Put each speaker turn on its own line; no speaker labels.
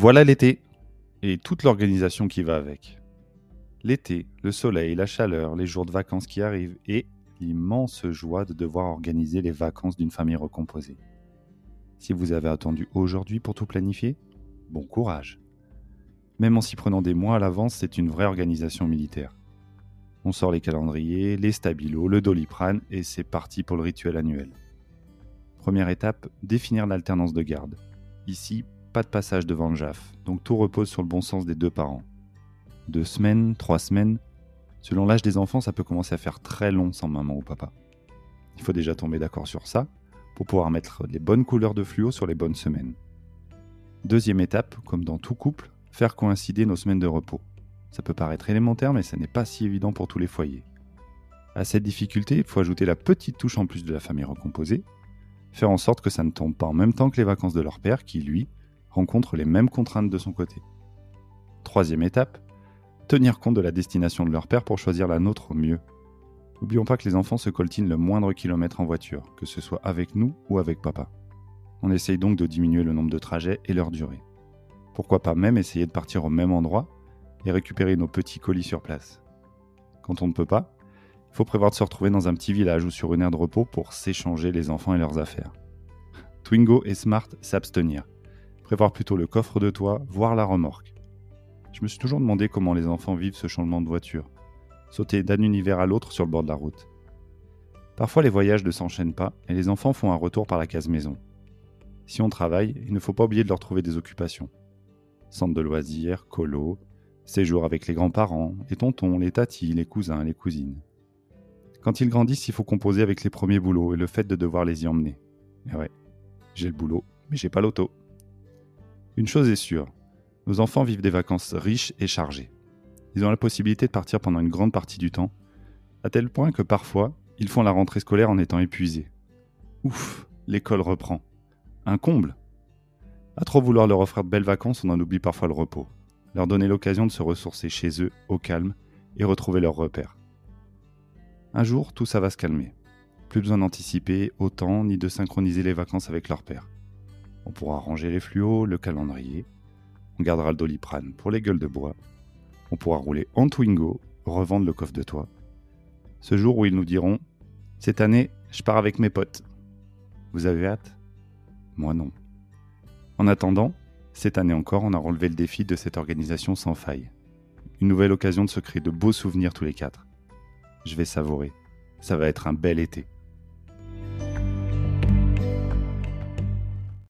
Voilà l'été et toute l'organisation qui va avec. L'été, le soleil, la chaleur, les jours de vacances qui arrivent et l'immense joie de devoir organiser les vacances d'une famille recomposée. Si vous avez attendu aujourd'hui pour tout planifier, bon courage. Même en s'y prenant des mois à l'avance, c'est une vraie organisation militaire. On sort les calendriers, les stabilos, le doliprane et c'est parti pour le rituel annuel. Première étape, définir l'alternance de garde. Ici, pas de passage devant le JAF, donc tout repose sur le bon sens des deux parents. Deux semaines, trois semaines, selon l'âge des enfants, ça peut commencer à faire très long sans maman ou papa. Il faut déjà tomber d'accord sur ça pour pouvoir mettre les bonnes couleurs de fluo sur les bonnes semaines. Deuxième étape, comme dans tout couple, faire coïncider nos semaines de repos. Ça peut paraître élémentaire, mais ça n'est pas si évident pour tous les foyers. À cette difficulté, il faut ajouter la petite touche en plus de la famille recomposée, faire en sorte que ça ne tombe pas en même temps que les vacances de leur père, qui, lui, rencontre les mêmes contraintes de son côté. Troisième étape, tenir compte de la destination de leur père pour choisir la nôtre au mieux. N'oublions pas que les enfants se coltinent le moindre kilomètre en voiture, que ce soit avec nous ou avec papa. On essaye donc de diminuer le nombre de trajets et leur durée. Pourquoi pas même essayer de partir au même endroit et récupérer nos petits colis sur place. Quand on ne peut pas, il faut prévoir de se retrouver dans un petit village ou sur une aire de repos pour s'échanger les enfants et leurs affaires. Twingo et Smart s'abstenir. Prévoir plutôt le coffre de toit, voire la remorque. Je me suis toujours demandé comment les enfants vivent ce changement de voiture. Sauter d'un univers à l'autre sur le bord de la route. Parfois les voyages ne s'enchaînent pas et les enfants font un retour par la case maison. Si on travaille, il ne faut pas oublier de leur trouver des occupations. Centre de loisirs, colo, séjour avec les grands-parents, les tontons, les tatis, les cousins, les cousines. Quand ils grandissent, il faut composer avec les premiers boulots et le fait de devoir les y emmener. Et ouais, j'ai le boulot, mais j'ai pas l'auto. Une chose est sûre, nos enfants vivent des vacances riches et chargées. Ils ont la possibilité de partir pendant une grande partie du temps, à tel point que parfois, ils font la rentrée scolaire en étant épuisés. Ouf, l'école reprend. Un comble. À trop vouloir leur offrir de belles vacances, on en oublie parfois le repos leur donner l'occasion de se ressourcer chez eux, au calme, et retrouver leurs repères. Un jour, tout ça va se calmer. Plus besoin d'anticiper autant ni de synchroniser les vacances avec leur père. On pourra ranger les fluos, le calendrier. On gardera le doliprane pour les gueules de bois. On pourra rouler en Twingo, revendre le coffre de toit. Ce jour où ils nous diront Cette année, je pars avec mes potes. Vous avez hâte? Moi non. En attendant, cette année encore, on a relevé le défi de cette organisation sans faille. Une nouvelle occasion de se créer de beaux souvenirs tous les quatre. Je vais savourer. Ça va être un bel été.